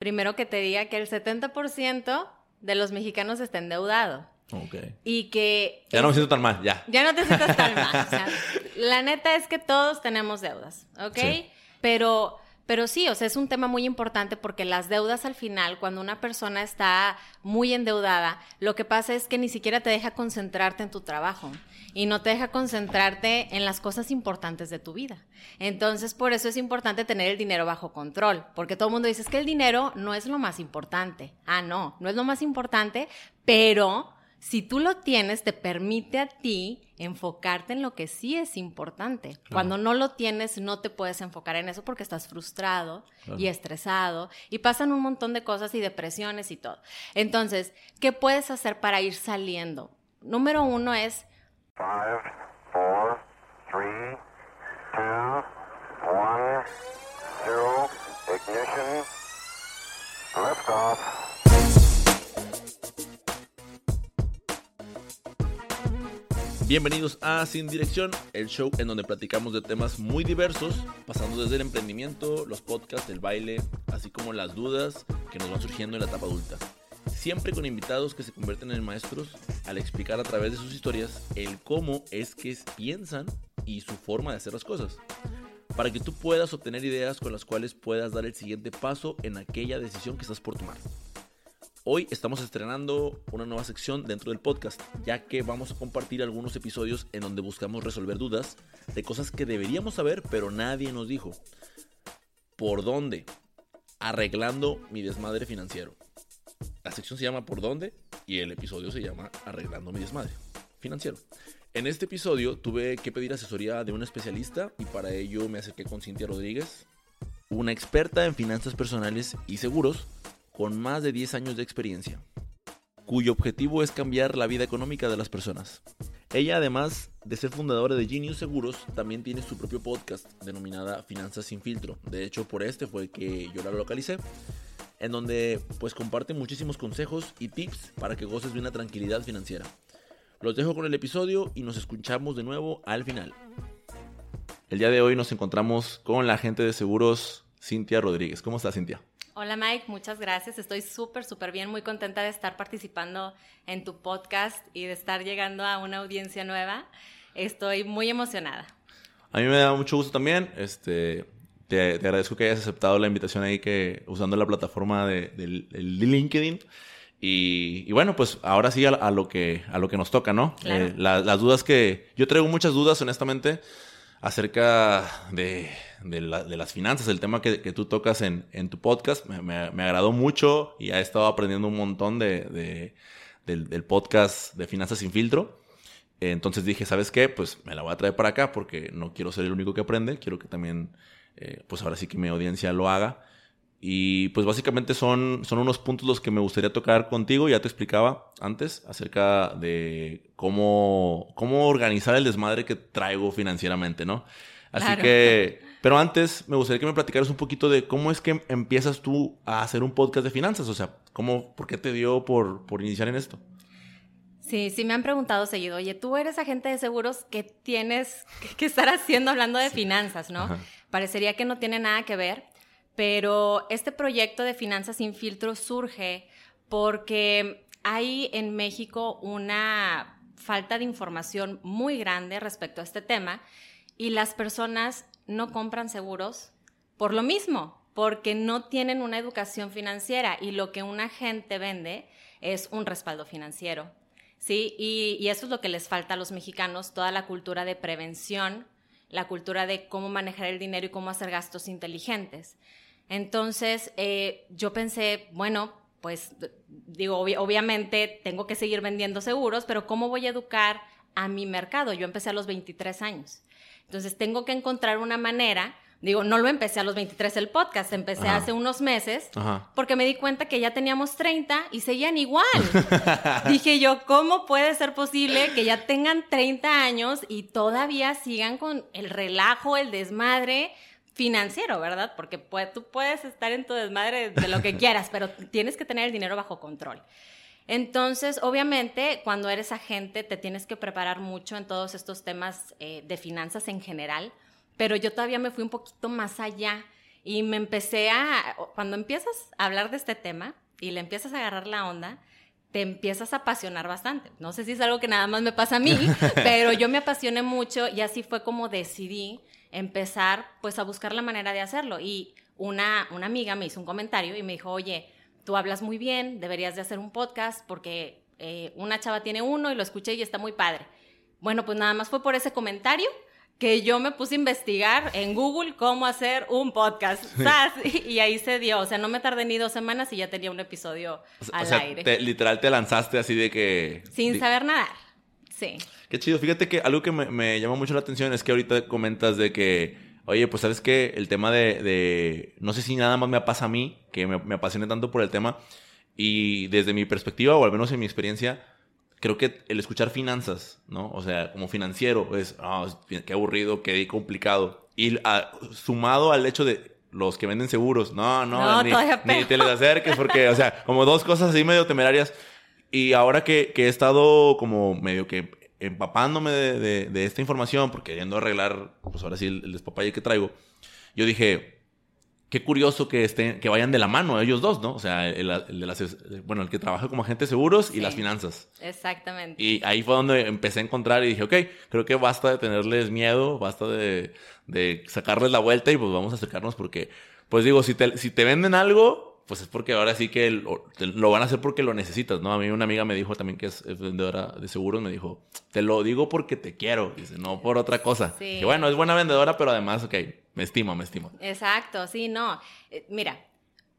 Primero que te diga que el 70% de los mexicanos está endeudado. Ok. Y que... Ya no me siento tan mal, ya. Ya no te sientas tan mal. O sea, la neta es que todos tenemos deudas, ¿ok? Sí. Pero, pero sí, o sea, es un tema muy importante porque las deudas al final, cuando una persona está muy endeudada, lo que pasa es que ni siquiera te deja concentrarte en tu trabajo y no te deja concentrarte en las cosas importantes de tu vida. Entonces, por eso es importante tener el dinero bajo control, porque todo el mundo dice que el dinero no es lo más importante. Ah, no, no es lo más importante, pero si tú lo tienes, te permite a ti enfocarte en lo que sí es importante. Cuando no lo tienes, no te puedes enfocar en eso porque estás frustrado Claro. y estresado y pasan un montón de cosas y depresiones y todo. Entonces, ¿qué puedes hacer para ir saliendo? Número uno es Five, four, three, two, one, zero, ignition, liftoff. Bienvenidos a Sin Dirección, el show en donde platicamos de temas muy diversos, pasando desde el emprendimiento, los podcasts, el baile, así como las dudas que nos van surgiendo en la etapa adulta. Siempre con invitados que se convierten en maestros al explicar a través de sus historias el cómo es que piensan y su forma de hacer las cosas. Para que tú puedas obtener ideas con las cuales puedas dar el siguiente paso en aquella decisión que estás por tomar. Hoy estamos estrenando una nueva sección dentro del podcast, ya que vamos a compartir algunos episodios en donde buscamos resolver dudas de cosas que deberíamos saber pero nadie nos dijo. ¿Por dónde? Arreglando mi desmadre financiero. La sección se llama ¿Por dónde? y el episodio se llama Arreglando mi desmadre financiero. En este episodio tuve que pedir asesoría de un especialista y para ello me acerqué con Cintia Rodríguez, una experta en finanzas personales y seguros con más de 10 años de experiencia, cuyo objetivo es cambiar la vida económica de las personas. Ella, además de ser fundadora de Genius Seguros, también tiene su propio podcast denominada Finanzas sin filtro. De hecho, por este fue que yo la localicé, en donde pues comparte muchísimos consejos y tips para que goces de una tranquilidad financiera. Los dejo con el episodio y nos escuchamos de nuevo al final. El día de hoy nos encontramos con la agente de seguros Cintia Rodríguez. ¿Cómo estás, Cintia? Hola Mike, muchas gracias. Estoy súper, súper bien, muy contenta de estar participando en tu podcast y de estar llegando a una audiencia nueva. Estoy muy emocionada. A mí me da mucho gusto también. Este, te, te agradezco que hayas aceptado la invitación ahí que usando la plataforma de, LinkedIn. Y, y bueno, pues ahora sí a, a lo que a lo que nos toca, ¿no? Claro. Eh, la- las dudas que yo traigo muchas dudas, honestamente, acerca de, de la- de las finanzas, el tema que, que tú tocas en, en tu podcast. Me, me- me agradó mucho y he estado aprendiendo un montón de, de- del, del podcast de Finanzas sin filtro. Entonces dije, ¿sabes qué? Pues me la voy a traer para acá porque no quiero ser el único que aprende, quiero que también, eh, pues ahora sí que mi audiencia lo haga. Y pues básicamente son, son unos puntos los que me gustaría tocar contigo, ya te explicaba antes acerca de cómo, cómo organizar el desmadre que traigo financieramente, ¿no? Así Claro. que, pero antes me gustaría que me platicaras un poquito de cómo es que empiezas tú a hacer un podcast de finanzas, o sea, cómo, ¿por qué te dio por, por iniciar en esto? Sí, sí me han preguntado seguido, oye, tú eres agente de seguros, ¿qué tienes que- estar haciendo hablando de finanzas, no? Ajá. Parecería que no tiene nada que ver, pero este proyecto de Finanzas sin filtro surge porque hay en México una falta de información muy grande respecto a este tema y las personas no compran seguros por lo mismo, porque no tienen una educación financiera y lo que un agente vende es un respaldo financiero. ¿sí? Y, eso es lo que les falta a los mexicanos, toda la cultura de prevención, la cultura de cómo manejar el dinero y cómo hacer gastos inteligentes. Entonces, eh, yo pensé, bueno, pues digo, obvi- obviamente tengo que seguir vendiendo seguros, pero ¿cómo voy a educar a mi mercado? Yo empecé a los 23 años. Entonces, tengo que encontrar una manera, digo, no lo empecé a los 23 el podcast, empecé Ajá. hace unos meses, Ajá. porque me di cuenta que ya teníamos 30 y seguían igual. Dije yo, ¿cómo puede ser posible que ya tengan 30 años y todavía sigan con el relajo, el desmadre financiero, ¿verdad? Porque tú puedes estar en tu desmadre de lo que quieras, pero tienes que tener el dinero bajo control. Entonces, obviamente, cuando eres agente, te tienes que preparar mucho en todos estos temas eh, de finanzas en general, pero yo todavía me fui un poquito más allá Y me empecé a, cuando empiezas a hablar de este tema y le empiezas a agarrar la onda, te empiezas a apasionar bastante. No sé si es algo que nada más me pasa a mí, pero yo me apasioné mucho y así fue como decidí empezar pues a buscar la manera de hacerlo. Y una, una amiga me hizo un comentario y me dijo, oye, tú hablas muy bien, deberías de hacer un podcast porque eh, una chava tiene uno y lo escuché y está muy padre. Bueno, pues nada más fue por ese comentario que yo me puse a investigar en Google cómo hacer un podcast. ¡Zas! Y ahí se dio. O sea, no me tardé ni dos semanas y ya tenía un episodio al o sea, aire. te- literal te lanzaste así de que... Sin saber nadar. Sí. Qué chido. Fíjate que algo que me, me llama mucho la atención es que ahorita comentas de que, oye, pues sabes que el tema de, de- no sé si nada más me pasa a mí, que me, me apasione tanto por el tema, y desde mi perspectiva, o al menos en mi experiencia, creo que el escuchar finanzas, ¿no? O sea, como financiero, es, es- qué aburrido, qué complicado. Y sumado al hecho de los que venden seguros, no, no, No, ni, ni te les acerques, porque, o sea, como dos cosas así medio temerarias. Y ahora que, que he estado como medio que empapándome de, de- de esta información, porque queriendo arreglar, pues ahora sí, el, el despapalle que traigo, yo dije, qué curioso que estén, que vayan de la mano ellos dos, ¿no? O sea, el, el de las, bueno, el que trabaja como agente de seguros y las finanzas. Exactamente. Y ahí fue donde empecé a encontrar y dije, ok, creo que basta de tenerles miedo, basta de, de sacarles la vuelta y pues vamos a acercarnos porque, pues digo, si te, si te venden algo, pues es porque ahora sí que lo, te- lo van a hacer porque lo necesitas, ¿no? A mí una amiga me dijo también que es, es vendedora de seguros, me dijo, te lo digo porque te quiero, dice, no por otra cosa. Sí. Que bueno, es buena vendedora, pero además, ok, me estimo, me estimo. Exacto, sí, no. Eh, Mira,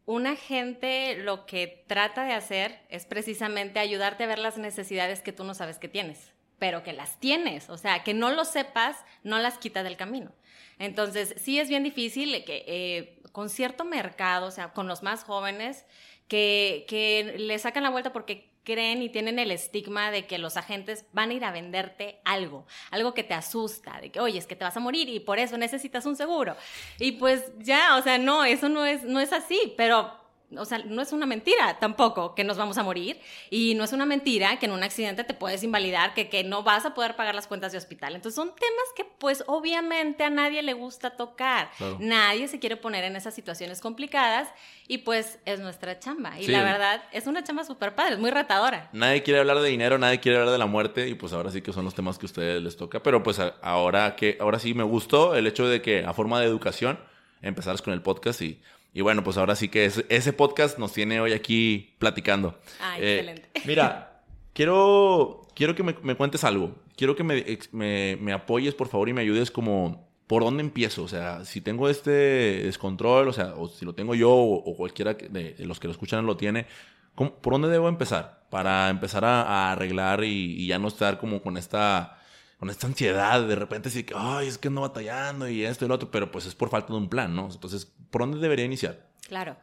una gente lo que trata de hacer es precisamente ayudarte a ver las necesidades que tú no sabes que tienes, pero que las tienes. O sea, que no lo sepas, no las quita del camino. Entonces, sí es bien difícil que eh, con cierto mercado, o sea, con los más jóvenes, que, que le sacan la vuelta porque creen y tienen el estigma de que los agentes van a ir a venderte algo, algo que te asusta, de que, oye, es que te vas a morir y por eso necesitas un seguro. Y pues ya, o sea, no, eso no es, no es así, pero o sea, no es una mentira tampoco que nos vamos a morir y no es una mentira que en un accidente te puedes invalidar, que, que no vas a poder pagar las cuentas de hospital. Entonces son temas que pues obviamente a nadie le gusta tocar. Claro. Nadie se quiere poner en esas situaciones complicadas y pues es nuestra chamba. Y Sí. la verdad es una chamba súper padre, es muy retadora. Nadie quiere hablar de dinero, nadie quiere hablar de la muerte y pues ahora sí que son los temas que a ustedes les toca. Pero pues ahora que ahora sí me gustó el hecho de que a forma de educación empezaras con el podcast y, y bueno, pues ahora sí que es- ese podcast nos tiene hoy aquí platicando. Ah, Eh, excelente. Mira, quiero, quiero que me, me cuentes algo. Quiero que me, me, me apoyes, por favor, y me ayudes como por dónde empiezo. O sea, si tengo este descontrol, o sea, o si lo tengo yo o, o cualquiera de, de los que lo escuchan lo tiene, ¿cómo- ¿por dónde debo empezar? Para empezar a, a arreglar y, y ya no estar como con esta con esta ansiedad de repente así que, ay, es que ando batallando y esto y lo otro, pero pues es por falta de un plan, ¿no? Entonces, ¿por dónde debería iniciar? Claro.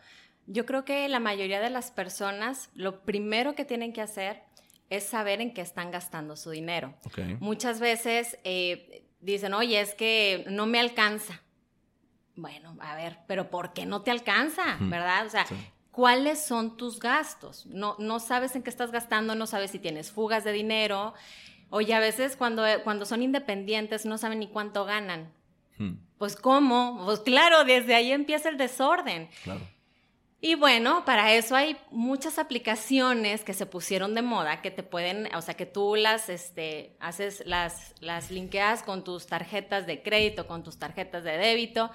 Yo creo que la mayoría de las personas lo primero que tienen que hacer es saber en qué están gastando su dinero. Muchas veces eh, dicen, oye, es que no me alcanza. Bueno, a ver, pero ¿por qué no te alcanza? ¿Verdad? O sea, Sí. ¿cuáles son tus gastos? No, no sabes en qué estás gastando, no sabes si tienes fugas de dinero. Oye, a veces cuando, cuando son independientes no saben ni cuánto ganan. Hmm, Pues ¿cómo? Pues claro, desde ahí empieza el desorden. claro. Y bueno, para eso hay muchas aplicaciones que se pusieron de moda que te pueden, o sea, que tú las, este, haces, las, las linkeas con tus tarjetas de crédito, con tus tarjetas de débito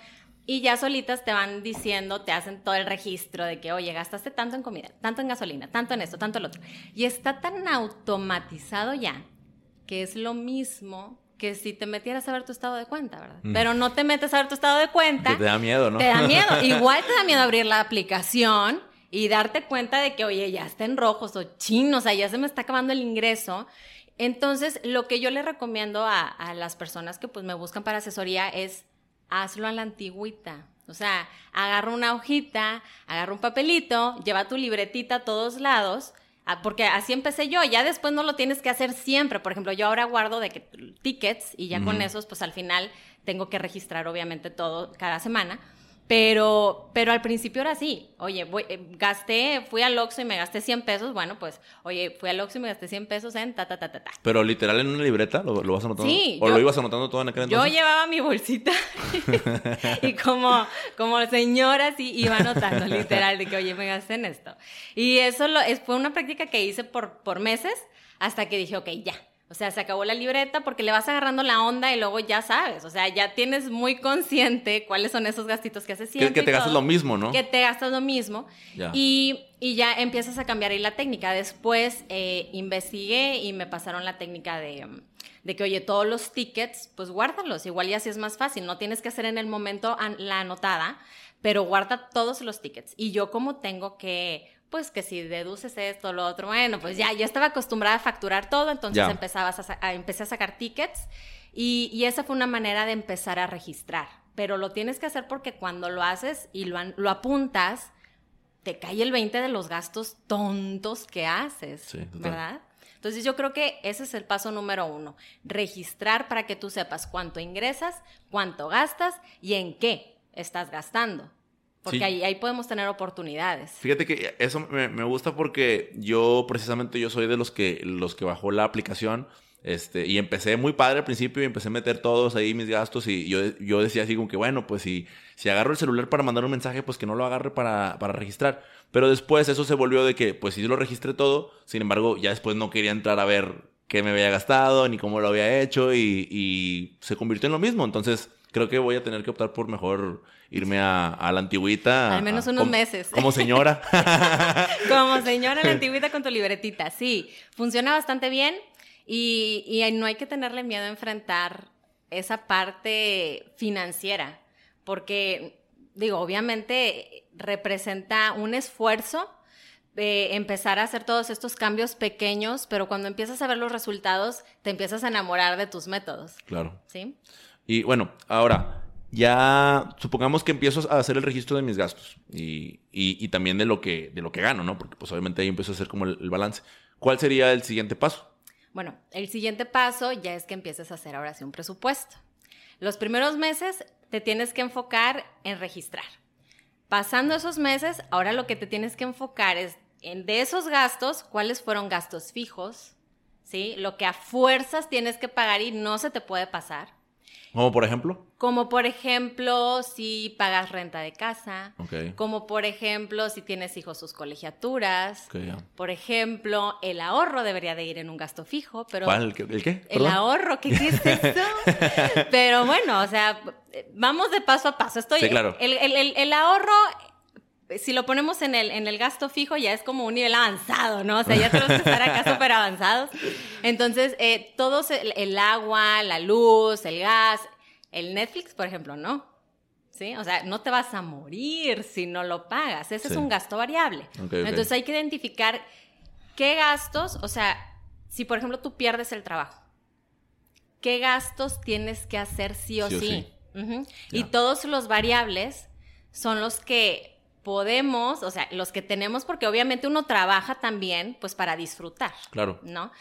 y ya solitas te van diciendo, te hacen todo el registro de que, oye, gastaste tanto en comida, tanto en gasolina, tanto en esto, tanto en lo otro. Y está tan automatizado ya que es lo mismo que si te metieras a ver tu estado de cuenta, ¿verdad? Mm. Pero no te metes a ver tu estado de cuenta. Que te da miedo, ¿no? Te da miedo. Igual te da miedo abrir la aplicación y darte cuenta de que, oye, ya está en rojos o chino, o sea, ya se me está acabando el ingreso. Entonces, lo que yo le recomiendo a, a las personas que pues me buscan para asesoría es hazlo a la antigüita. O sea, agarra una hojita, agarra un papelito, lleva tu libretita a todos lados, porque así empecé yo. Ya después no lo tienes que hacer siempre. Por ejemplo, yo ahora guardo de que tickets y ya con esos, pues al final tengo que registrar obviamente todo cada semana. Pero, pero al principio era así. Oye, voy- eh, gasté, fui al Oxxo y me gasté 100 pesos. Bueno, pues, oye, fui al Oxxo y me gasté 100 pesos en ta, ta, ta, ta, ta. Pero literal en una libreta, ¿lo, lo vas anotando? Sí, ¿O yo- lo ibas anotando todo en aquel Yo entonces? llevaba mi bolsita y como, como señora sí iba anotando literal de que, oye, me gasté en esto. Y eso lo, es, fue una práctica que hice por, por meses hasta que dije, ok, ya. O sea, se acabó la libreta porque le vas agarrando la onda y luego ya sabes. O sea, ya tienes muy consciente cuáles son esos gastitos que haces siempre. que te gastas lo mismo, ¿no? Que te gastas lo mismo. Ya. Y, y ya empiezas a cambiar ahí la técnica. Después eh, investigué y me pasaron la técnica de, de que, oye, todos los tickets, pues guárdalos. Igual ya así es más fácil. No tienes que hacer en el momento la anotada, pero guarda todos los tickets. Y yo como tengo que... Pues que si deduces esto, lo otro, bueno, pues ya, yo estaba acostumbrada a facturar todo, entonces empezabas a, a- empecé a sacar tickets y, y esa fue una manera de empezar a registrar. Pero lo tienes que hacer porque cuando lo haces y lo, lo apuntas, te cae el 20 de los gastos tontos que haces, Sí. ¿verdad? Entonces yo creo que ese es el paso número uno, registrar para que tú sepas cuánto ingresas, cuánto gastas y en qué estás gastando. Porque Sí. ahí, ahí podemos tener oportunidades. Fíjate que eso me, me gusta porque yo precisamente yo soy de los que los que bajó la aplicación este y empecé muy padre al principio y empecé a meter todos ahí mis gastos y yo, yo decía así como que bueno pues si, si agarro el celular para mandar un mensaje pues que no lo agarre para, para registrar pero después eso se volvió de que pues sí lo registré todo sin embargo ya después no quería entrar a ver qué me había gastado ni cómo lo había hecho y, y se convirtió en lo mismo entonces creo que voy a tener que optar por mejor irme a, a la antigüita Al menos a- unos como- meses. como señora Como señora en la antigüita con tu libretita, sí, funciona bastante bien y, y no hay que tenerle miedo a enfrentar esa parte financiera, porque, digo, obviamente representa un esfuerzo de empezar a hacer todos estos cambios pequeños, pero cuando empiezas a ver los resultados, te empiezas a enamorar de tus métodos, claro ¿sí? Y bueno, ahora, ya supongamos que empiezo a hacer el registro de mis gastos y, y- también de lo, que, de lo que gano, ¿no? Porque pues obviamente ahí empiezo a hacer como el, el balance. ¿Cuál sería el siguiente paso? Bueno, el siguiente paso ya es que empieces a hacer ahora sí un presupuesto. Los primeros meses te tienes que enfocar en registrar. Pasando esos meses, ahora lo que te tienes que enfocar es en de esos gastos, cuáles fueron gastos fijos, ¿sí? Lo que a fuerzas tienes que pagar y no se te puede pasar. Como por ejemplo. Como por ejemplo, si pagas renta de casa, Ok. como por ejemplo, si tienes hijos sus colegiaturas, Ok, ya. por ejemplo, el ahorro debería de ir en un gasto fijo, pero ¿Cuál? ¿El qué? ¿El, qué? el Perdón. ahorro, ¿qué, qué es eso? Pero bueno, o sea, vamos de paso a paso. Estoy, Sí, claro. el, el- el- el ahorro, si lo ponemos en el, en el gasto fijo, ya es como un nivel avanzado, ¿no? O sea, ya tenemos que estar acá súper avanzados. Entonces, eh, todos, el, el agua, la luz, el gas, el Netflix, por ejemplo, ¿no? ¿Sí? O sea, no te vas a morir si no lo pagas. Ese Sí. es un gasto variable. Entonces hay que identificar qué gastos, o sea, si por ejemplo tú pierdes el trabajo, ¿qué gastos tienes que hacer sí o Sí sí? o sí. Ujú. Ya. Y todos los variables son los que podemos, o sea, los que tenemos, porque obviamente uno trabaja también, pues para disfrutar, Claro. ¿no?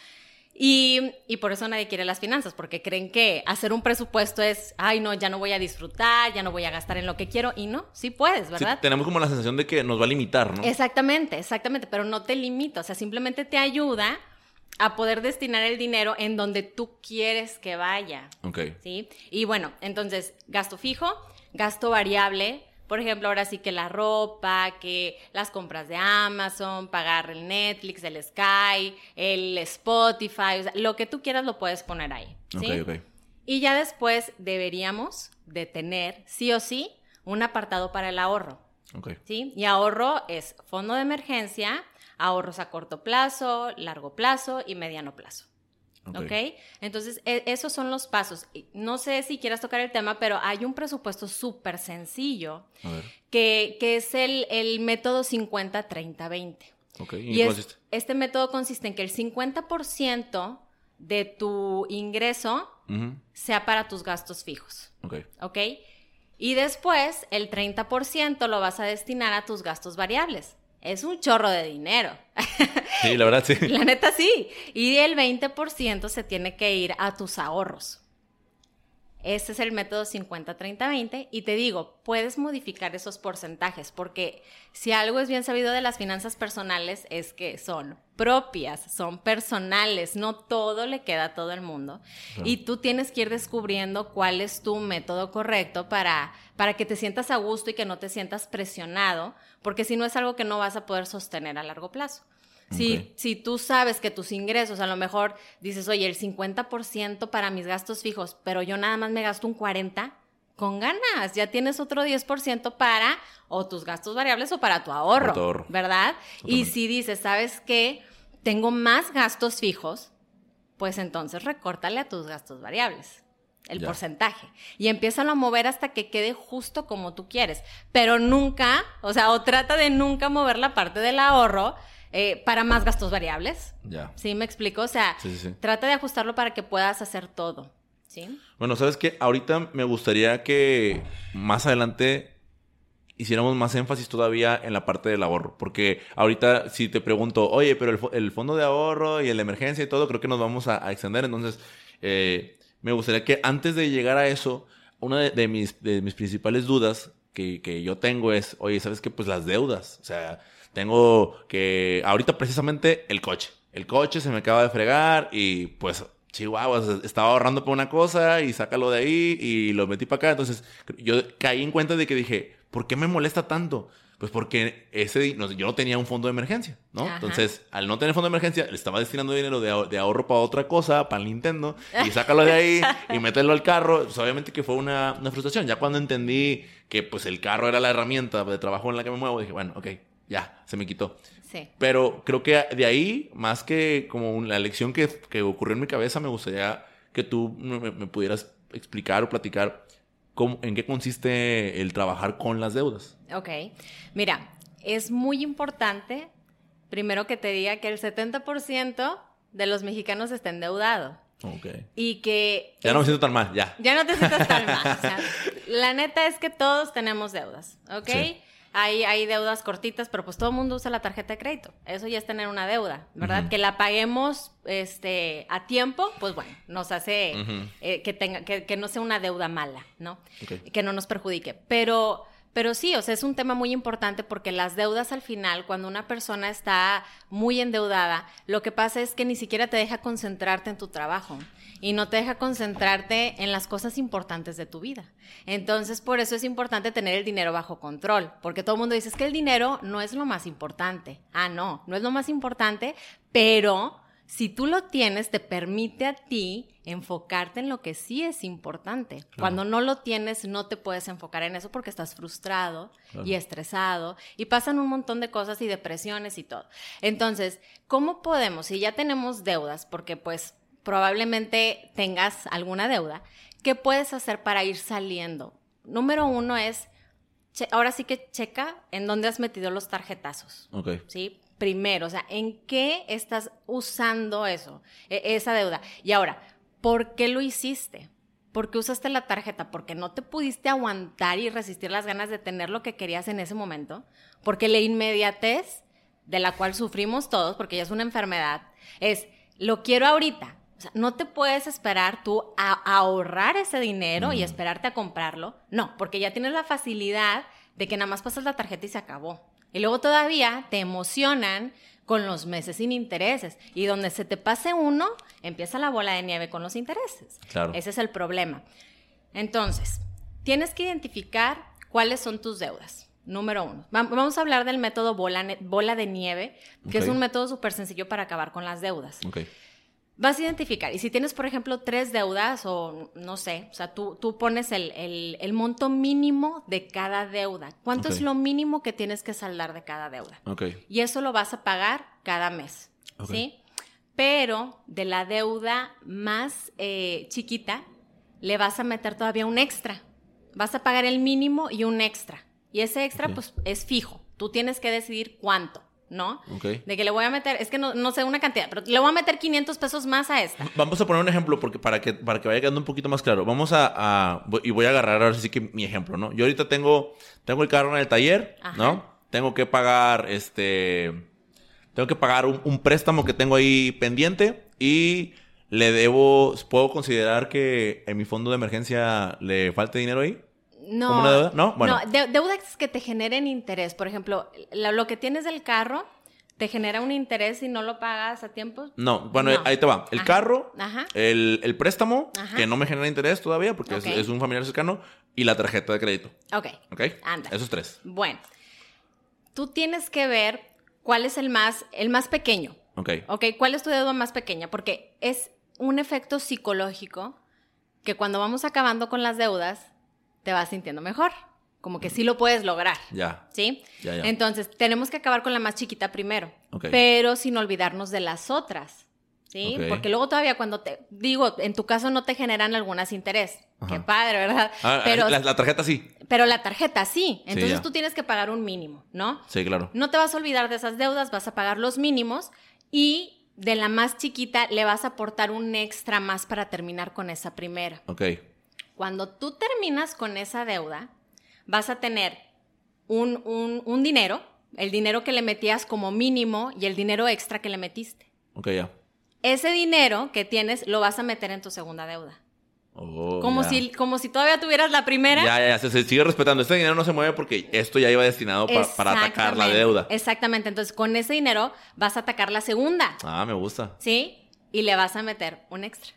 Y, y por eso nadie quiere las finanzas, porque creen que hacer un presupuesto es, ay, no, ya no voy a disfrutar, ya no voy a gastar en lo que quiero, y no, sí puedes, Sí, ¿verdad? tenemos como la sensación de que nos va a limitar, ¿no? Exactamente, exactamente, pero no te limita, o sea, simplemente te ayuda a poder destinar el dinero en donde tú quieres que vaya, Ok. ¿sí? Y bueno, entonces, gasto fijo, gasto variable, por ejemplo, ahora sí que la ropa, que las compras de Amazon, pagar el Netflix, el Sky, el Spotify, o sea, lo que tú quieras lo puedes poner ahí, ¿sí? Ok, ok. Y ya después deberíamos de tener, sí o sí, un apartado para el ahorro. Ok. ¿sí? Y ahorro es fondo de emergencia, ahorros a corto plazo, largo plazo y mediano plazo. Ok. ¿Ok? Entonces, e- esos son los pasos. No sé si quieras tocar el tema, pero hay un presupuesto súper sencillo que, que es el, el método 50-30-20. Ok. ¿Y, Y es- este método consiste en que el 50% de tu ingreso sea para tus gastos fijos. Ok. ¿ok? Y después el 30% lo vas a destinar a tus gastos variables. Es un chorro de dinero. Sí, la verdad, sí. La neta sí. Y el 20% se tiene que ir a tus ahorros. Este es el método 50-30-20 y te digo, puedes modificar esos porcentajes porque si algo es bien sabido de las finanzas personales es que son propias, son personales, no todo le queda a todo el mundo y tú tienes que ir descubriendo cuál es tu método correcto para, para que te sientas a gusto y que no te sientas presionado porque si no es algo que no vas a poder sostener a largo plazo. Si, si tú sabes que tus ingresos, a lo mejor dices, oye, el 50% para mis gastos fijos, pero yo nada más me gasto un 40%, con ganas, ya tienes otro 10% para o tus gastos variables o para tu ahorro. ¿verdad? Y si dices, ¿sabes qué? Tengo más gastos fijos, pues entonces recórtale a tus gastos variables el Ya. porcentaje y empiézalo a mover hasta que quede justo como tú quieres, pero nunca, o sea, o trata de nunca mover la parte del ahorro eh, para más gastos variables. Ya. ¿Sí me explico? O sea, Sí, sí, sí. trata de ajustarlo para que puedas hacer todo, ¿sí? Bueno, ¿sabes qué? Ahorita me gustaría que más adelante hiciéramos más énfasis todavía en la parte del ahorro. Porque ahorita si te pregunto, oye, pero el, fo- el fondo de ahorro y el de emergencia y todo, creo que nos vamos a, a extender. Entonces, eh, me gustaría que antes de llegar a eso, una de, de mis, de mis principales dudas que, que yo tengo es, oye, ¿sabes qué? Pues las deudas. O sea, tengo que, ahorita precisamente el coche. El coche se me acaba de fregar y pues, chihuahua, estaba ahorrando por una cosa y sácalo de ahí y lo metí para acá. Entonces, yo caí en cuenta de que dije, ¿por qué me molesta tanto? Pues porque ese, no yo no tenía un fondo de emergencia, ¿no? Ajá. Entonces, al no tener fondo de emergencia, le estaba destinando dinero de, de ahorro para otra cosa, para el Nintendo, y sácalo de ahí y mételo al carro. Pues obviamente que fue una, una frustración. Ya cuando entendí que pues el carro era la herramienta de trabajo en la que me muevo, dije, bueno, ok, ya, se me quitó. Sí. Pero creo que de ahí, más que como la lección que, que ocurrió en mi cabeza, me gustaría que tú me, me pudieras explicar o platicar cómo, en qué consiste el trabajar con las deudas. Ok. Mira, es muy importante, primero que te diga que el 70% de los mexicanos está endeudado Ok. y que... Ya no me siento tan mal, ya. Ya no te sientas tan mal. o sea, la neta es que todos tenemos deudas, ¿ok? Sí. Hay, hay deudas cortitas, pero pues todo el mundo usa la tarjeta de crédito. Eso ya es tener una deuda, ¿verdad? Que la paguemos este, a tiempo, pues bueno, nos hace eh, que, tenga, que, que no sea una deuda mala, ¿no? Que no nos perjudique. Pero, pero sí, o sea, es un tema muy importante porque las deudas al final, cuando una persona está muy endeudada, lo que pasa es que ni siquiera te deja concentrarte en tu trabajo y no te deja concentrarte en las cosas importantes de tu vida. Entonces, por eso es importante tener el dinero bajo control, porque todo el mundo dice es que el dinero no es lo más importante. Ah, no, no es lo más importante, pero si tú lo tienes, te permite a ti enfocarte en lo que sí es importante. Cuando no lo tienes, no te puedes enfocar en eso porque estás frustrado Claro. y estresado y pasan un montón de cosas y depresiones y todo. Entonces, ¿cómo podemos, si ya tenemos deudas, porque pues probablemente tengas alguna deuda, ¿qué puedes hacer para ir saliendo? Número uno es, ahora sí que checa en dónde has metido los tarjetazos. Ok. ¿sí? Primero, o sea, ¿en qué estás usando eso, e- esa deuda? Y ahora, ¿por qué lo hiciste? ¿Por qué usaste la tarjeta? ¿Porque no te pudiste aguantar y resistir las ganas de tener lo que querías en ese momento? Porque la inmediatez, de la cual sufrimos todos, porque ya es una enfermedad, es, lo quiero ahorita. O sea, no te puedes esperar tú a, ahorrar ese dinero y esperarte a comprarlo. No, porque ya tienes la facilidad de que nada más pasas la tarjeta y se acabó. Y luego todavía te emocionan con los meses sin intereses. Y donde se te pase uno, empieza la bola de nieve con los intereses. Claro. Ese es el problema. Entonces, tienes que identificar cuáles son tus deudas. Número uno. Va- Vamos a hablar del método bola, bola de nieve, que es un método súper sencillo para acabar con las deudas. Vas a identificar, y si tienes, por ejemplo, tres deudas o no sé, o sea, tú, tú pones el, el- el monto mínimo de cada deuda. ¿Cuánto es lo mínimo que tienes que saldar de cada deuda? Ok. Y eso lo vas a pagar cada mes. ¿sí? Pero de la deuda más eh, chiquita, le vas a meter todavía un extra. Vas a pagar el mínimo y un extra. Y ese extra, pues, es fijo. Tú tienes que decidir cuánto, ¿no? De que le voy a meter, es que no, no sé una cantidad, pero le voy a meter 500 pesos más a esta. Vamos a poner un ejemplo porque para que, para que vaya quedando un poquito más claro. Vamos a, y voy a agarrar ahora sí que mi ejemplo, ¿no? Yo ahorita tengo, tengo el carro en el taller, Ajá. ¿no? Tengo que pagar, este, tengo que pagar un, un préstamo que tengo ahí pendiente y ¿le debo, puedo considerar que en mi fondo de emergencia le falte dinero ahí? No. ¿Como una deuda? No, bueno. de- deudas que te generen interés. Por ejemplo, lo que tienes del carro te genera un interés si no lo pagas a tiempo. No, bueno, No. ahí te va. El Ajá. carro, Ajá. el, el préstamo, Ajá. que no me genera interés todavía porque es, un familiar cercano, y la tarjeta de crédito. Ok. ¿Ok? Anda. Esos tres. Bueno, tú tienes que ver cuál es el más, el más pequeño. Ok. Ok, ¿cuál es tu deuda más pequeña? Porque es un efecto psicológico que cuando vamos acabando con las deudas, te vas sintiendo mejor. Como que sí lo puedes lograr. Ya. ¿Sí? Ya, ya. Entonces, tenemos que acabar con la más chiquita primero, Ok. pero sin olvidarnos de las otras. ¿Sí? Porque luego todavía cuando te digo, en tu caso no te generan algunas interés. Ajá. Qué padre, ¿verdad? Ah, pero, la, la tarjeta sí. pero la tarjeta sí. Entonces tú tienes que pagar un mínimo, ¿no? Sí, claro. No te vas a olvidar de esas deudas, vas a pagar los mínimos y de la más chiquita le vas a aportar un extra más para terminar con esa primera. Ok. Cuando tú terminas con esa deuda, vas a tener un, un- un dinero, el dinero que le metías como mínimo y el dinero extra que le metiste. Ok, ya. Ese dinero que tienes lo vas a meter en tu segunda deuda. Oh, Como si, como si todavía tuvieras la primera. Ya, ya, se, se sigue respetando. Este dinero no se mueve porque esto ya iba destinado pa- para atacar la deuda. Exactamente. Entonces, con ese dinero vas a atacar la segunda. Ah, me gusta. ¿Sí? Y le vas a meter un extra.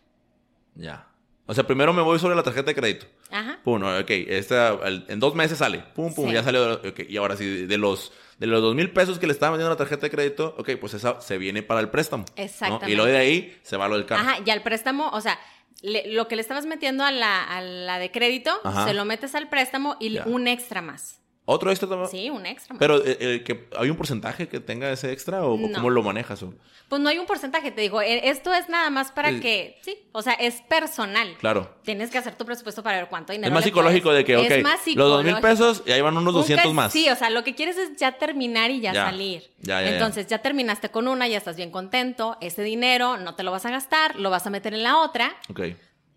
Ya. O sea, primero me voy sobre la tarjeta de crédito. Ajá. Pum, ok, esta, el- en dos meses sale. Pum, pum, Sí. ya salió. ok, y ahora sí, de los, de los dos mil pesos que le estaba vendiendo la tarjeta de crédito, ok, pues esa se viene para el préstamo. ¿no? Exactamente. Y luego de ahí se va lo del carro. Ajá, y al préstamo, o sea, le- lo que le estabas metiendo a la, a la de crédito, Ajá. se lo metes al préstamo y Ya. un extra más. ¿Otro extra también? Sí, un extra más. Pero, eh, eh, que ¿hay un porcentaje que tenga ese extra o, No. cómo lo manejas? o? Pues no hay un porcentaje, te digo, eh, esto es nada más para que, sí, o sea, es personal. Claro. Tienes que hacer tu presupuesto para ver cuánto dinero Es más le psicológico puedes- de que, ok, es más los dos mil pesos y ahí van unos 200 Buscas- más. Sí, o sea, lo que quieres es ya terminar y ya, Ya. salir. Ya, ya, ya. Entonces, ya terminaste con una, ya estás bien contento. Ese dinero no te lo vas a gastar, lo vas a meter en la otra. Ok.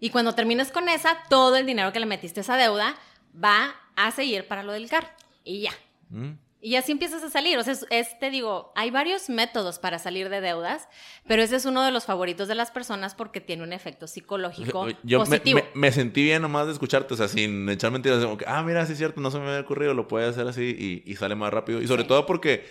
Y cuando termines con esa, todo el dinero que le metiste a esa deuda va a seguir para lo del carro. Y ya. Mm. Y así empiezas a salir. O sea, es, es- te digo, hay varios métodos para salir de deudas, pero ese es uno de los favoritos de las personas porque tiene un efecto psicológico Yo me, positivo. me- me sentí bien nomás de escucharte, o sea, sin echar mentiras. Como que, ah, mira, sí es cierto, no se me había ocurrido, lo puede hacer así y, y sale más rápido. Y sobre Sí. todo porque,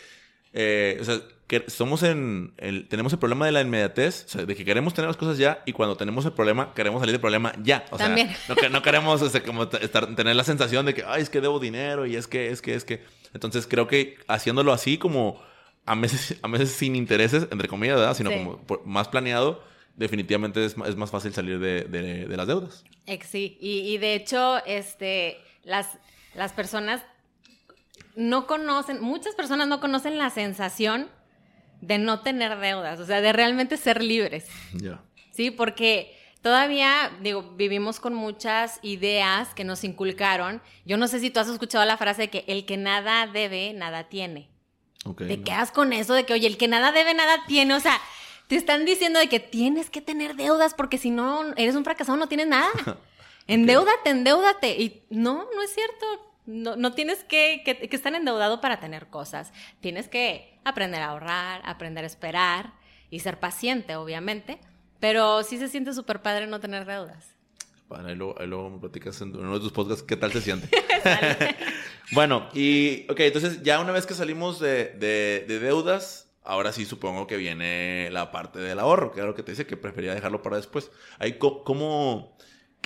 eh, o sea, que somos en. el- tenemos el problema de la inmediatez, o sea, de que queremos tener las cosas ya y cuando tenemos el problema, queremos salir del problema ya. O sea, También. No, que- no queremos o sea, como t- estar, tener la sensación de que, ay, es que debo dinero y es que, es que, es que. Entonces creo que haciéndolo así, como a meses, a meses sin intereses, entre comillas, ¿verdad? Sino Sí. como por- más planeado, definitivamente es, es más fácil salir de, de- de las deudas. Sí, y, y de hecho, este, las, las personas no conocen, muchas personas no conocen la sensación de no tener deudas, o sea, de realmente ser libres. Ya. Sí, porque todavía, digo, vivimos con muchas ideas que nos inculcaron. Yo no sé si tú has escuchado la frase de que el que nada debe, nada tiene. Ok. Te no. quedas con eso de que, oye, el que nada debe, nada tiene. O sea, te están diciendo de que tienes que tener deudas porque si no, eres un fracasado, no tienes nada. Endeúdate, endeúdate. Y no, no es cierto. No, no tienes que, que, que estar endeudado para tener cosas. Tienes que aprender a ahorrar, aprender a esperar y ser paciente, obviamente. Pero sí se siente súper padre no tener deudas. Bueno, ahí luego, ahí luego me platicas en uno de tus podcasts qué tal se siente. bueno, y ok, entonces ya una vez que salimos de, de- de deudas, ahora sí supongo que viene la parte del ahorro, que era lo que te dice que prefería dejarlo para después. Ahí, ¿cómo,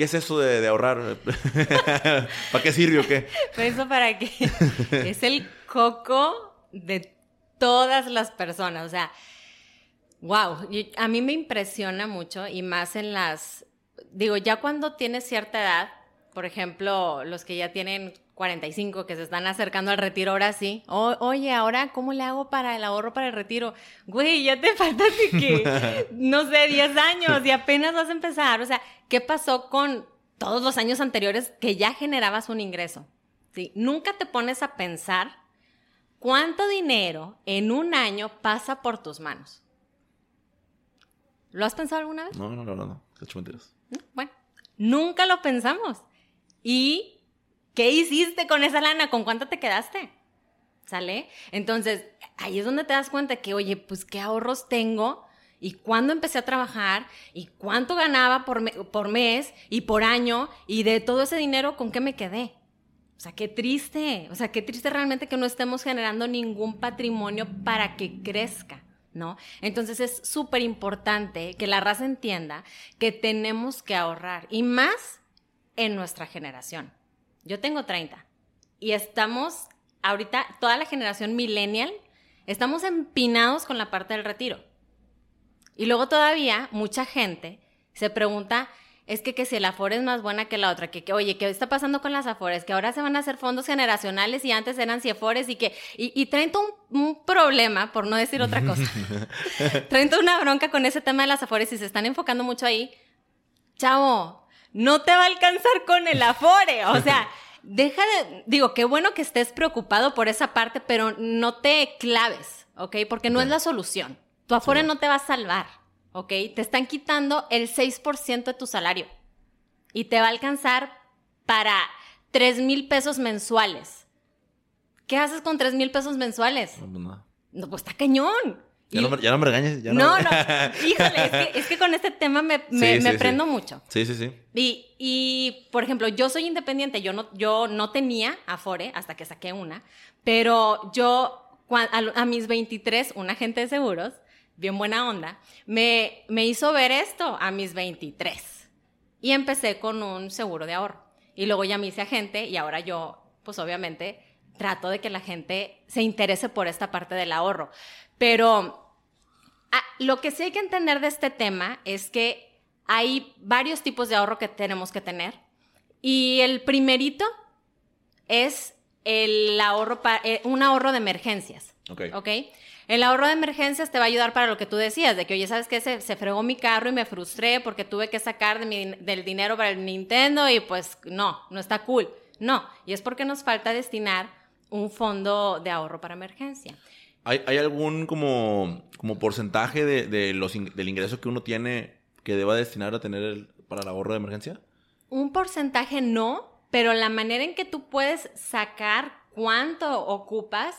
qué es eso de, de ahorrar? ¿Para qué sirve o qué? Eso para que es el coco de todas las personas. O sea, wow, a mí me impresiona mucho y más en las, digo, ya cuando tienes cierta edad, por ejemplo, los que ya tienen 45, que se están acercando al retiro, ahora sí. O- oye, ahora, ¿cómo le hago para el ahorro para el retiro? Güey, ya te faltaste que, no sé, 10 años y apenas vas a empezar. O sea, ¿qué pasó con todos los años anteriores que ya generabas un ingreso? ¿Sí? Nunca te pones a pensar cuánto dinero en un año pasa por tus manos. ¿Lo has pensado alguna vez? No, no, no, no, no, he hecho mentiras. No, Bueno, nunca lo pensamos. ¿Y qué hiciste con esa lana? ¿Con cuánto te quedaste? ¿Sale? Entonces, ahí es donde te das cuenta que, oye, pues qué ahorros tengo y cuándo empecé a trabajar y cuánto ganaba por, me- por mes y por año y de todo ese dinero con qué me quedé. O sea, qué triste, o sea, qué triste realmente que no estemos generando ningún patrimonio para que crezca, ¿no? Entonces es súper importante que la raza entienda que tenemos que ahorrar y más en nuestra generación. Yo tengo 30 y estamos ahorita, toda la generación millennial, estamos empinados con la parte del retiro. Y luego todavía mucha gente se pregunta, es que, que si el Afore es más buena que la otra, que, que oye, ¿qué está pasando con las Afores? Que ahora se van a hacer fondos generacionales y antes eran Ciefores y que, y, y traen todo un, un problema, por no decir otra cosa. traen toda una bronca con ese tema de las Afores y se están enfocando mucho ahí. Chavo, no te va a alcanzar con el Afore. O sea, deja de, digo, qué bueno que estés preocupado por esa parte, pero no te claves, ¿ok? Porque no es la solución. Tu Afore Sí. no te va a salvar, ¿ok? Te están quitando el 6% de tu salario y te va a alcanzar para 3 mil pesos mensuales. ¿Qué haces con 3 mil pesos mensuales? No, pues nada. No, pues está cañón. Ya, Y- no, me- ya no me regañes. Ya no, me- no, híjole, es que, es que con este tema me, me- Sí, me sí, sí. prendo mucho. Sí, sí, sí. Y, y, por ejemplo, yo soy independiente, yo no, yo no tenía Afore hasta que saqué una, pero yo a mis 23, un agente de seguros, bien buena onda, me, me hizo ver esto a mis 23. Y empecé con un seguro de ahorro. Y luego ya me hice agente y ahora yo, pues obviamente, trato de que la gente se interese por esta parte del ahorro. Pero ah, lo que sí hay que entender de este tema es que hay varios tipos de ahorro que tenemos que tener. Y el primerito es el ahorro pa- eh, un ahorro de emergencias. Ok. ¿Ok? El ahorro de emergencias te va a ayudar para lo que tú decías, de que, oye, ¿sabes qué? Se, se fregó mi carro y me frustré porque tuve que sacar de mi- del dinero para el Nintendo y pues no, no está cool. No, y es porque nos falta destinar un fondo de ahorro para emergencia. ¿Hay, hay algún como, como porcentaje de, de los in- del ingreso que uno tiene que deba destinar a tener el- para el ahorro de emergencia? Un porcentaje no, pero la manera en que tú puedes sacar cuánto ocupas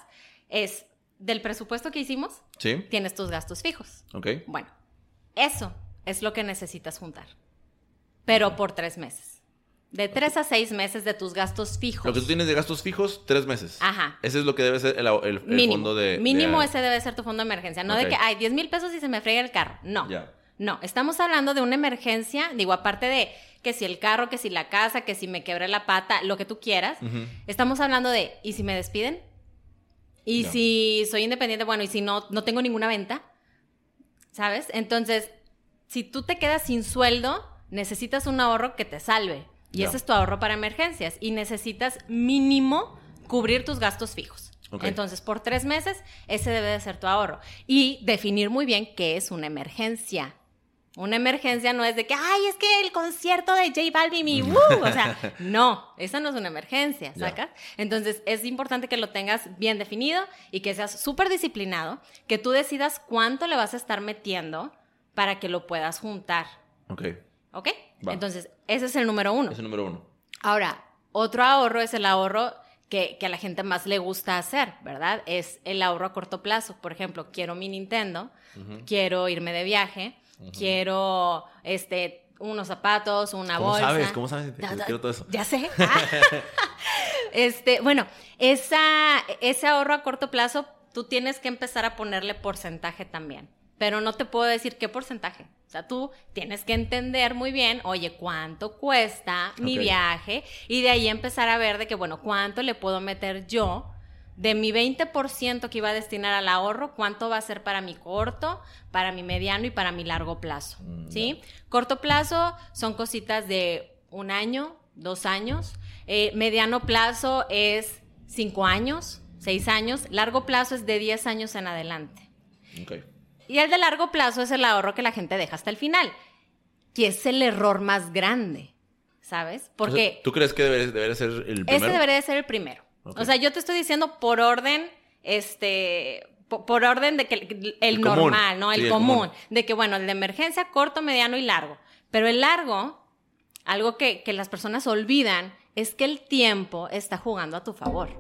es del presupuesto que hicimos, Sí. tienes tus gastos fijos. Ok. Bueno, eso es lo que necesitas juntar, pero por tres meses. De tres a seis meses de tus gastos fijos. Lo que tú tienes de gastos fijos, tres meses. Ajá. Ese es lo que debe ser el, el- el Mínimo. fondo de... Mínimo de- ese debe ser tu fondo de emergencia. No de que, ay, 10 mil pesos y se me frega el carro. No. Ya. No, estamos hablando de una emergencia, digo, aparte de que si el carro, que si la casa, que si me quebré la pata, lo que tú quieras. Estamos hablando de, ¿y si me despiden? ¿Y si soy independiente? Bueno, ¿y si no, no tengo ninguna venta? ¿Sabes? Entonces, si tú te quedas sin sueldo, necesitas un ahorro que te salve. Y ese es tu ahorro para emergencias. Y necesitas mínimo cubrir tus gastos fijos. Entonces, por tres meses, ese debe de ser tu ahorro. Y definir muy bien qué es una emergencia. Una emergencia no es de que, ay, es que el concierto de J Balvin y ¡uh! O sea, no, esa no es una emergencia. ¿sacas? Entonces, es importante que lo tengas bien definido y que seas súper disciplinado, que tú decidas cuánto le vas a estar metiendo para que lo puedas juntar, Ok. ¿ok? Va. Entonces, ese es el número uno. Es el número uno. Ahora, otro ahorro es el ahorro que, que a la gente más le gusta hacer, ¿verdad? Es el ahorro a corto plazo. Por ejemplo, quiero mi Nintendo, quiero irme de viaje, quiero este unos zapatos, una ¿Cómo bolsa. sabes? ¿Cómo sabes? Quiero todo eso. Ya sé. Ah. este, bueno, esa, ese ahorro a corto plazo, tú tienes que empezar a ponerle porcentaje también. Pero no te puedo decir qué porcentaje. O sea, tú tienes que entender muy bien, oye, cuánto cuesta mi viaje y de ahí empezar a ver de que, bueno, cuánto le puedo meter yo de mi 20% que iba a destinar al ahorro, cuánto va a ser para mi corto, para mi mediano y para mi largo plazo. Mm, ¿Sí? Corto plazo son cositas de un año, dos años. Eh, mediano plazo es cinco años, seis años. Largo plazo es de 10 años en adelante. Y el de largo plazo es el ahorro que la gente deja hasta el final, que es el error más grande, ¿sabes? Porque ¿Tú crees que debería, debería ser el primero? ese debería de ser el primero. O sea, yo te estoy diciendo por orden, este, po- por, orden de que el, el El común. normal, ¿no? El, Sí, el común. común. De que, bueno, el de emergencia, corto, mediano y largo. Pero el largo, algo que, que las personas olvidan, es que el tiempo está jugando a tu favor.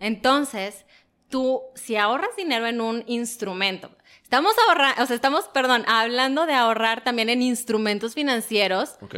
Entonces, tú, si ahorras dinero en un instrumento, estamos ahorrando, o sea, estamos, perdón, hablando de ahorrar también en instrumentos financieros, Ok.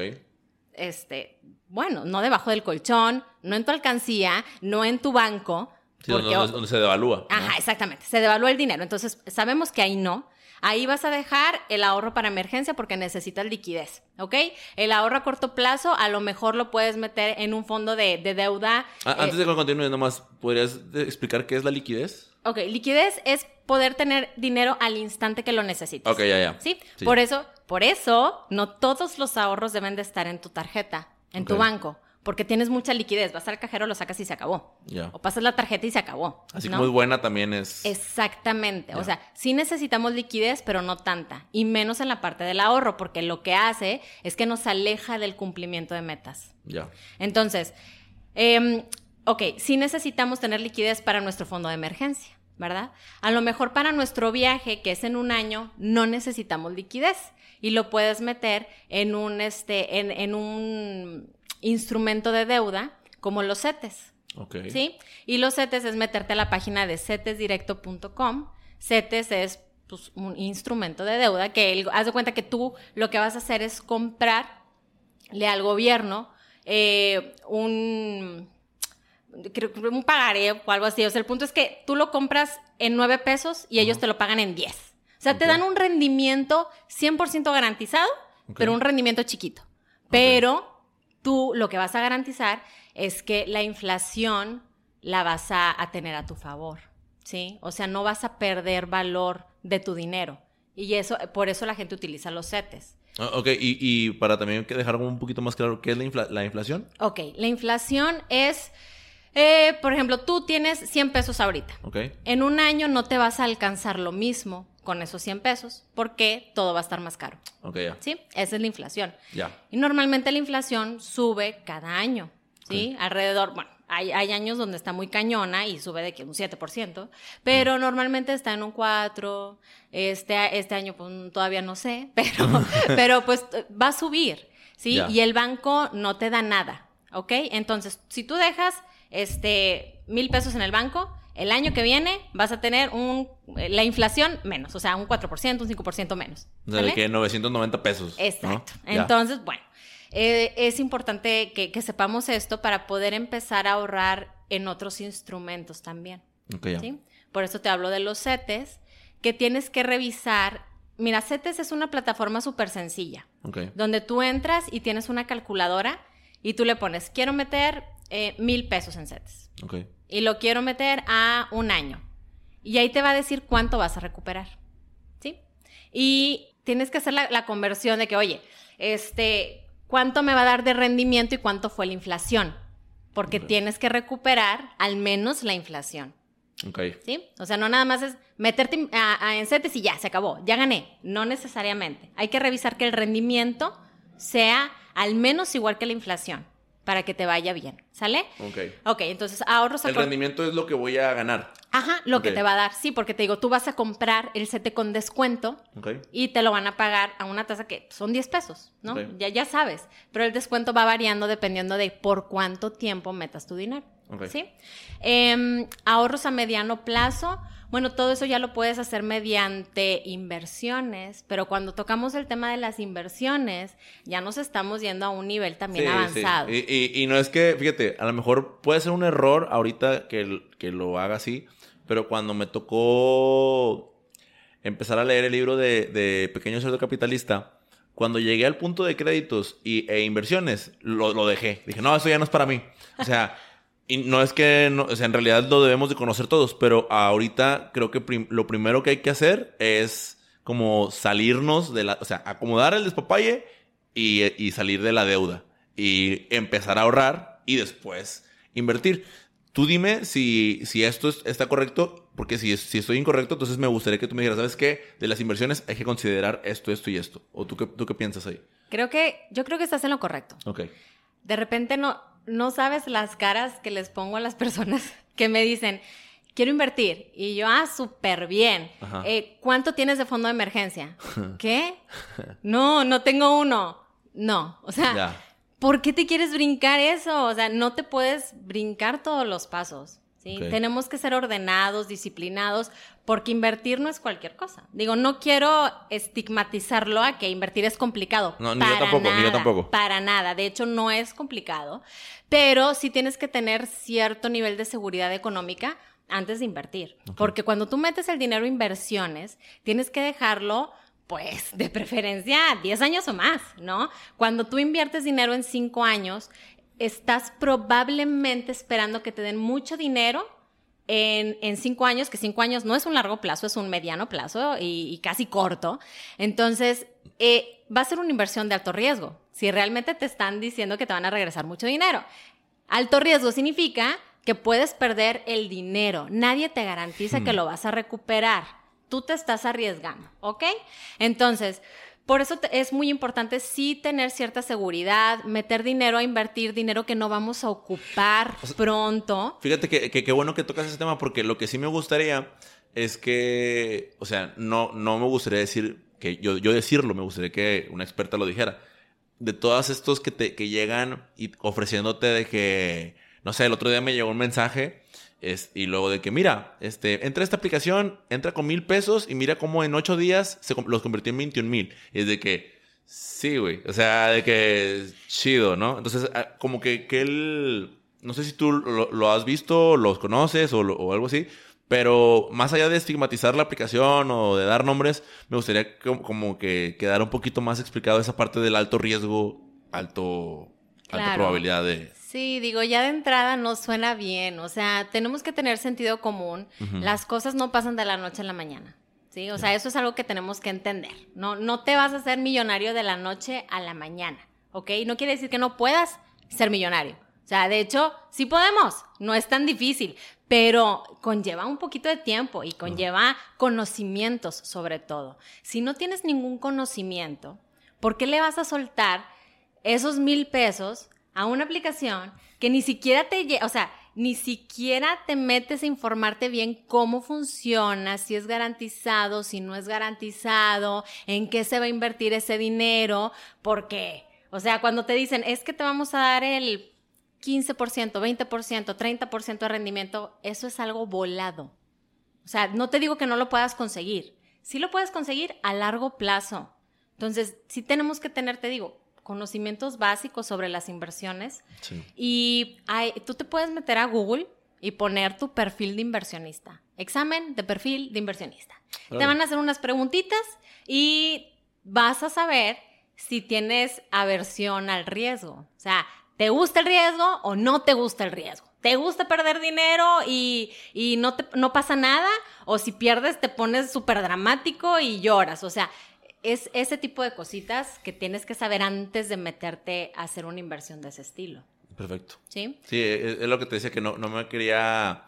este, bueno, no debajo del colchón, no en tu alcancía, no en tu banco. Sí, donde, donde- donde se devalúa. ¿no? Ajá, exactamente. Se devalúa el dinero. Entonces, sabemos que ahí no. Ahí vas a dejar el ahorro para emergencia porque necesitas liquidez, ¿ok? El ahorro a corto plazo a lo mejor lo puedes meter en un fondo de, de deuda. Ah, eh, antes de que continúes, nomás, ¿podrías explicar qué es la liquidez? Ok, liquidez es poder tener dinero al instante que lo necesites. Ok, ya, ya. ¿Sí? Sí. Por eso, por eso, no todos los ahorros deben de estar en tu tarjeta, en tu banco, porque tienes mucha liquidez. Vas al cajero, lo sacas y se acabó. O pasas la tarjeta y se acabó. Así ¿no? como es buena también es... Exactamente. O sea, sí necesitamos liquidez, pero no tanta. Y menos en la parte del ahorro, porque lo que hace es que nos aleja del cumplimiento de metas. Ya. Entonces, em, ok, sí necesitamos tener liquidez para nuestro fondo de emergencia, ¿verdad? A lo mejor para nuestro viaje, que es en un año, no necesitamos liquidez y lo puedes meter en un, este, en, en un instrumento de deuda como los CETES. Ok. ¿Sí? Y los CETES es meterte a la página de cetesdirecto.com. CETES es pues, un instrumento de deuda que el- haz de cuenta que tú lo que vas a hacer es comprarle al gobierno eh, un, creo que un pagaré o algo así. O sea, el punto es que tú lo compras en nueve pesos y ellos te lo pagan en 10. O sea, te dan un rendimiento 100% garantizado, pero un rendimiento chiquito. Pero tú lo que vas a garantizar es que la inflación la vas a, a tener a tu favor, ¿sí? O sea, no vas a perder valor de tu dinero. Y eso, por eso la gente utiliza los CETES. Ah, Ok, y, y para también dejar un poquito más claro, ¿qué es la, infla- la inflación? Ok, la inflación es, eh, por ejemplo, tú tienes 100 pesos ahorita. En un año no te vas a alcanzar lo mismo con esos 100 pesos porque todo va a estar más caro. ¿sí? Esa es la inflación. Y normalmente la inflación sube cada año, ¿sí? Alrededor, bueno, hay, hay años donde está muy cañona y sube de que un 7%, pero normalmente está en un 4%, este, este año pues todavía no sé, pero, pero pues va a subir, ¿sí? Y el banco no te da nada, ¿ok? Entonces, si tú dejas este mil pesos en el banco, el año que viene vas a tener un, la inflación menos, o sea, un 4%, un 5% menos. O sea, de que 990 pesos. Exacto. Entonces, bueno, eh, es importante que, que sepamos esto para poder empezar a ahorrar en otros instrumentos también. Por eso te hablo de los CETES, que tienes que revisar. Mira, CETES es una plataforma súper sencilla, Ok. donde tú entras y tienes una calculadora y tú le pones, quiero meter eh, mil pesos en CETES Ok. y lo quiero meter a un año. Y ahí te va a decir cuánto vas a recuperar. ¿Sí? Y tienes que hacer la, la conversión de que, oye, este, ¿cuánto me va a dar de rendimiento y cuánto fue la inflación? Porque tienes que recuperar al menos la inflación. ¿Sí? O sea, no nada más es meterte a, a- en CETES y ya, se acabó, ya gané. No necesariamente. Hay que revisar que el rendimiento sea al menos igual que la inflación para que te vaya bien. ¿Sale? Ok. Ok, entonces ahorros a El rendimiento es lo que voy a ganar. Ajá, lo que te va a dar, sí, porque te digo, tú vas a comprar el CETE con descuento y te lo van a pagar a una tasa que son 10 pesos, ¿no? Ya, ya sabes, pero el descuento va variando dependiendo de por cuánto tiempo metas tu dinero. ¿sí? Em, ahorros a mediano plazo, bueno, todo eso ya lo puedes hacer mediante inversiones, pero cuando tocamos el tema de las inversiones, ya nos estamos yendo a un nivel también Sí, avanzado. sí. Y, y- y no es que, fíjate, a lo mejor puede ser un error ahorita que, que lo haga así, pero cuando me tocó empezar a leer el libro de, de Pequeño Cerdo Capitalista, cuando llegué al punto de créditos y, e inversiones, lo, lo dejé. Dije, no, eso ya no es para mí. O sea, y no es que, no- o sea, en realidad lo debemos de conocer todos, pero ahorita creo que prim- lo primero que hay que hacer es como salirnos de la, o sea, acomodar el despapalle y, y salir de la deuda y empezar a ahorrar y después invertir. Tú dime si, si esto es- está correcto, porque si, si estoy incorrecto, entonces me gustaría que tú me dijeras, ¿sabes qué? De las inversiones hay que considerar esto, esto y esto. ¿O tú qué, tú qué piensas ahí? Creo que, yo creo que estás en lo correcto. Ok. De repente no, no sabes las caras que les pongo a las personas que me dicen, quiero invertir. Y yo, ah, súper bien. Eh, ¿Cuánto tienes de fondo de emergencia? ¿Qué? No, no tengo uno. No, o sea. ¿por qué te quieres brincar eso? O sea, no te puedes brincar todos los pasos. Tenemos que ser ordenados, disciplinados, porque invertir no es cualquier cosa. Digo, no quiero estigmatizarlo a que invertir es complicado. No, ni yo tampoco, ni yo tampoco. Para nada. De hecho, no es complicado, pero sí tienes que tener cierto nivel de seguridad económica antes de invertir. Porque cuando tú metes el dinero en inversiones, tienes que dejarlo pues de preferencia 10 años o más, ¿no? Cuando tú inviertes dinero en 5 años, estás probablemente esperando que te den mucho dinero en, en cinco años, que cinco años no es un largo plazo, es un mediano plazo y, y casi corto. Entonces, eh, va a ser una inversión de alto riesgo. Si realmente te están diciendo que te van a regresar mucho dinero. Alto riesgo significa que puedes perder el dinero. Nadie te garantiza que lo vas a recuperar. Tú te estás arriesgando, ¿ok? Entonces, por eso te- es muy importante sí tener cierta seguridad, meter dinero a invertir, dinero que no vamos a ocupar pronto. Fíjate que, que qué bueno que tocas ese tema porque lo que sí me gustaría es que, o sea, no, no me gustaría decir que yo, yo decirlo, me gustaría que una experta lo dijera. De todas estos que, te, que llegan y ofreciéndote de que, no sé, el otro día me llegó un mensaje es, y luego de que, mira, este, entra a esta aplicación, entra con mil pesos y mira cómo en ocho días se los convirtió en 21 mil. Y es de que, sí, güey, o sea, de que chido, ¿no? Entonces, ah, como que, que él, no sé si tú lo, lo has visto, los conoces o, lo- o algo así, pero más allá de estigmatizar la aplicación o de dar nombres, me gustaría como, como que quedara un poquito más explicado esa parte del alto riesgo, alto, alta Claro. probabilidad de... Sí, digo, ya de entrada no suena bien. O sea, tenemos que tener sentido común. Las cosas no pasan de la noche a la mañana. ¿Sí? O sea, eso es algo que tenemos que entender. No, no te vas a hacer millonario de la noche a la mañana. ¿Ok? No quiere decir que no puedas ser millonario. O sea, de hecho, sí podemos. No es tan difícil. Pero conlleva un poquito de tiempo y conlleva conocimientos sobre todo. Si no tienes ningún conocimiento, ¿por qué le vas a soltar esos mil pesos a una aplicación que ni siquiera te, o sea, ni siquiera te metes a informarte bien cómo funciona, si es garantizado, si no es garantizado, en qué se va a invertir ese dinero, porque, o sea, cuando te dicen, es que te vamos a dar el 15%, 20%, 30% de rendimiento, eso es algo volado. O sea, no te digo que no lo puedas conseguir. Sí lo puedes conseguir a largo plazo. Entonces, sí tenemos que tener, te digo, conocimientos básicos sobre las inversiones. Sí. Y hay- tú te puedes meter a Google y poner tu perfil de inversionista. Examen de perfil de inversionista. Te van a hacer unas preguntitas y vas a saber si tienes aversión al riesgo. O sea, ¿te gusta el riesgo o no te gusta el riesgo? ¿Te gusta perder dinero y, y no, te- no pasa nada? ¿O si pierdes te pones súper dramático y lloras? O sea, es ese tipo de cositas que tienes que saber antes de meterte a hacer una inversión de ese estilo. Perfecto. ¿Sí? Sí, es, es lo que te decía que no, no me quería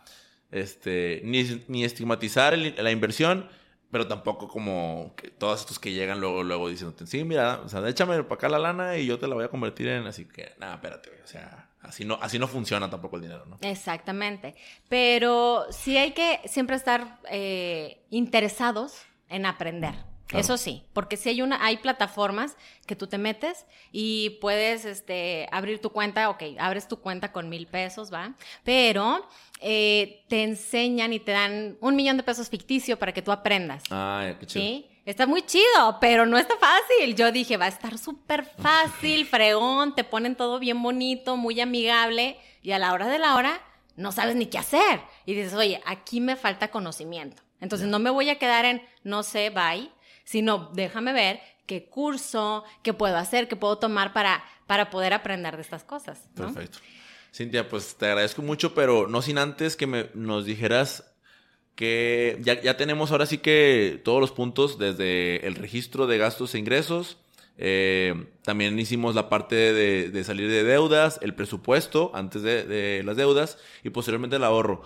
este, ni, ni estigmatizar el- la inversión, pero tampoco como que todos estos que llegan luego, luego diciéndote, sí, mira, o sea, échame para acá la lana y yo te la voy a convertir en así que, nada, espérate, o sea, así no, así no funciona tampoco el dinero, ¿no? Exactamente. Pero sí hay que siempre estar eh, interesados en aprender. Claro. Eso sí, porque si hay una, hay plataformas que tú te metes y puedes este, abrir tu cuenta, ok, abres tu cuenta con mil pesos, ¿va? Pero eh, te enseñan y te dan un millón de pesos ficticio para que tú aprendas. Ay, qué chido. Sí, está muy chido, pero no está fácil. Yo dije, va a estar súper fácil, fregón, te ponen todo bien bonito, muy amigable, y a la hora de la hora no sabes ni qué hacer. Y dices, oye, aquí me falta conocimiento. Entonces no me voy a quedar en no sé, bye, sino déjame ver qué curso, qué puedo hacer, qué puedo tomar para, para poder aprender de estas cosas. Perfecto. Cintia, pues te agradezco mucho, pero no sin antes que me, nos dijeras que ya, ya tenemos ahora sí que todos los puntos desde el registro de gastos e ingresos. eh, también hicimos la parte de, de salir de deudas, el presupuesto antes de, de las deudas y posteriormente el ahorro.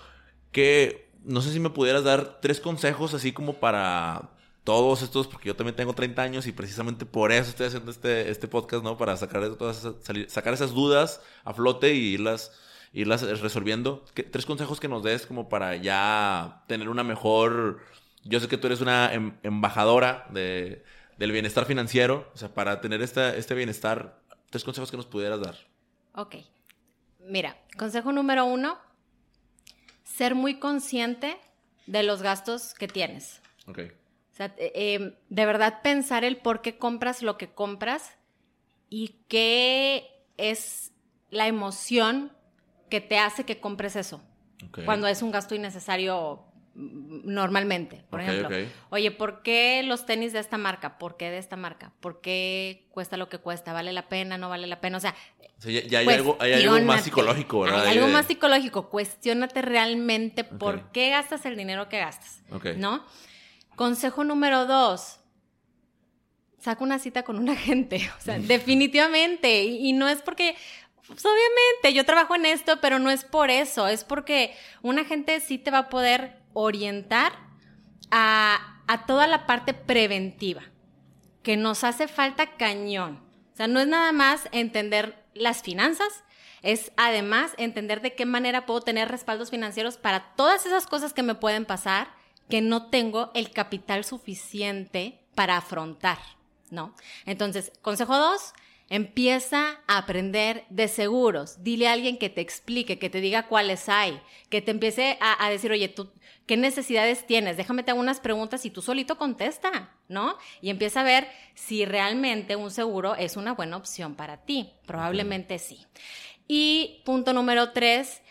Que no sé si me pudieras dar tres consejos así como para todos estos, porque yo también tengo 30 años y precisamente por eso estoy haciendo este, este podcast, ¿no? Para sacar, todas esas, salir- sacar esas dudas a flote y irlas, irlas resolviendo. ¿Qué- tres consejos que nos des como para ya tener una mejor... Yo sé que tú eres una em- embajadora de, del bienestar financiero, o sea, para tener esta, este bienestar, tres consejos que nos pudieras dar. Ok. Mira, consejo número uno, ser muy consciente de los gastos que tienes. Ok. O sea, eh, eh, de verdad pensar el por qué compras lo que compras y qué es la emoción que te hace que compres eso. ok. Cuando es un gasto innecesario mm, normalmente. Por Ok, ejemplo, ok. oye, ¿por qué los tenis de esta marca? ¿Por qué de esta marca? ¿Por qué cuesta lo que cuesta? ¿Vale la pena? ¿No vale la pena? O sea, O sea, ya, ya hay, algo, hay algo más psicológico, ¿verdad? Hay algo más psicológico. Cuestiónate realmente por qué gastas el dinero que gastas. ¿No? Consejo número dos. Saca una cita con un agente. O sea, definitivamente. Y, y no es porque. pues, obviamente, yo trabajo en esto, pero no es por eso. Es porque un agente sí te va a poder orientar a, a toda la parte preventiva que nos hace falta cañón. O sea, no es nada más entender las finanzas, es además entender de qué manera puedo tener respaldos financieros para todas esas cosas que me pueden pasar que no tengo el capital suficiente para afrontar, ¿no? Entonces, consejo dos, empieza a aprender de seguros. Dile a alguien que te explique, que te diga cuáles hay, que te empiece a, a decir, oye, tú, ¿qué necesidades tienes? Déjame te hago unas preguntas y tú solito contesta, ¿no? Y empieza a ver si realmente un seguro es una buena opción para ti. Probablemente sí. Y punto número tres,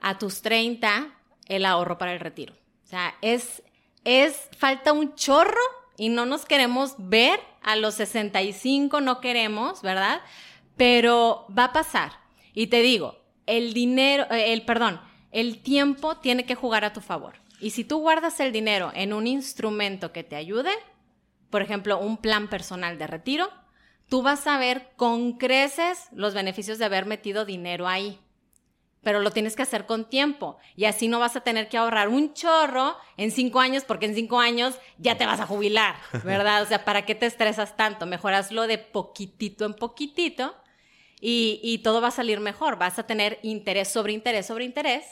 a tus 30, el ahorro para el retiro. Sea, es, es, falta un chorro y no nos queremos ver a los 65, no queremos, ¿verdad? Pero va a pasar. Y te digo, el dinero, eh, el, perdón, el tiempo tiene que jugar a tu favor. Y si tú guardas el dinero en un instrumento que te ayude, por ejemplo, un plan personal de retiro, tú vas a ver con creces los beneficios de haber metido dinero ahí. Pero lo tienes que hacer con tiempo. Y así no vas a tener que ahorrar un chorro en cinco años, porque en cinco años ya te vas a jubilar, ¿verdad? O sea, ¿para qué te estresas tanto? Mejor hazlo de poquitito en poquitito y, y todo va a salir mejor. Vas a tener interés sobre interés sobre interés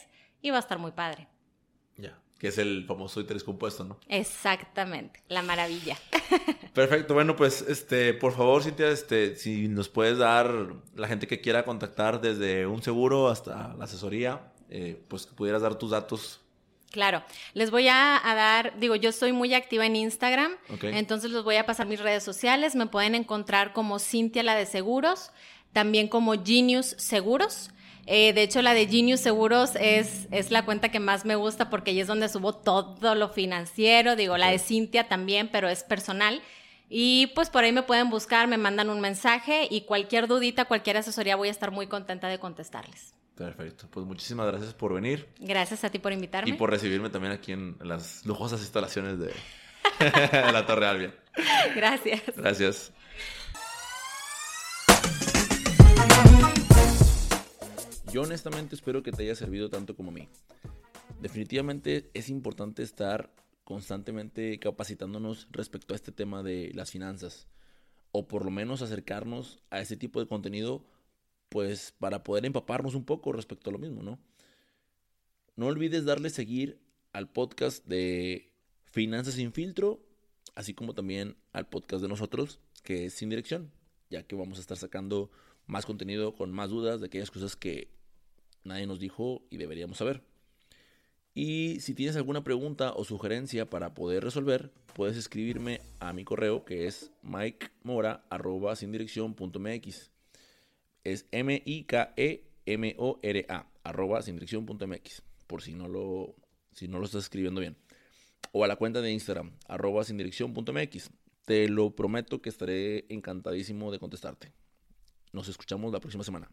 y va a estar muy padre. Que es el famoso interés compuesto, ¿no? Exactamente, la maravilla. Perfecto, bueno, pues, este, por favor, Cintia, este, si nos puedes dar la gente que quiera contactar desde un seguro hasta la asesoría, eh, pues que pudieras dar tus datos. Claro, les voy a, a dar, digo, yo estoy muy activa en Instagram, entonces les voy a pasar mis redes sociales, me pueden encontrar como Cintia la de Seguros, también como Genius Seguros. Eh, de hecho, la de Genius Seguros es, es la cuenta que más me gusta porque ahí es donde subo todo lo financiero, digo, la de Cintia también, pero es personal. Y pues por ahí me pueden buscar, me mandan un mensaje y cualquier dudita, cualquier asesoría, voy a estar muy contenta de contestarles. Perfecto, pues muchísimas gracias por venir Gracias a ti por invitarme. y por recibirme también aquí en las lujosas instalaciones de la Torre Albion. Gracias. Gracias. Yo honestamente espero que te haya servido tanto como a mí. Definitivamente es importante estar constantemente capacitándonos respecto a este tema de las finanzas. O por lo menos acercarnos a este tipo de contenido, pues para poder empaparnos un poco respecto a lo mismo, ¿no? No olvides darle seguir al podcast de Finanzas sin filtro, así como también al podcast de nosotros, que es Sin Dirección, ya que vamos a estar sacando más contenido con más dudas de aquellas cosas que nadie nos dijo y deberíamos saber. Y si tienes alguna pregunta o sugerencia para poder resolver, puedes escribirme a mi correo que es mikemora.sindirección.mx. Es M-I-K-E-M-O-R-A, arroba sindirección.mx, por si no, lo, si no lo estás escribiendo bien. O a la cuenta de Instagram, arroba sindirección.mx. Te lo prometo que estaré encantadísimo de contestarte. Nos escuchamos la próxima semana.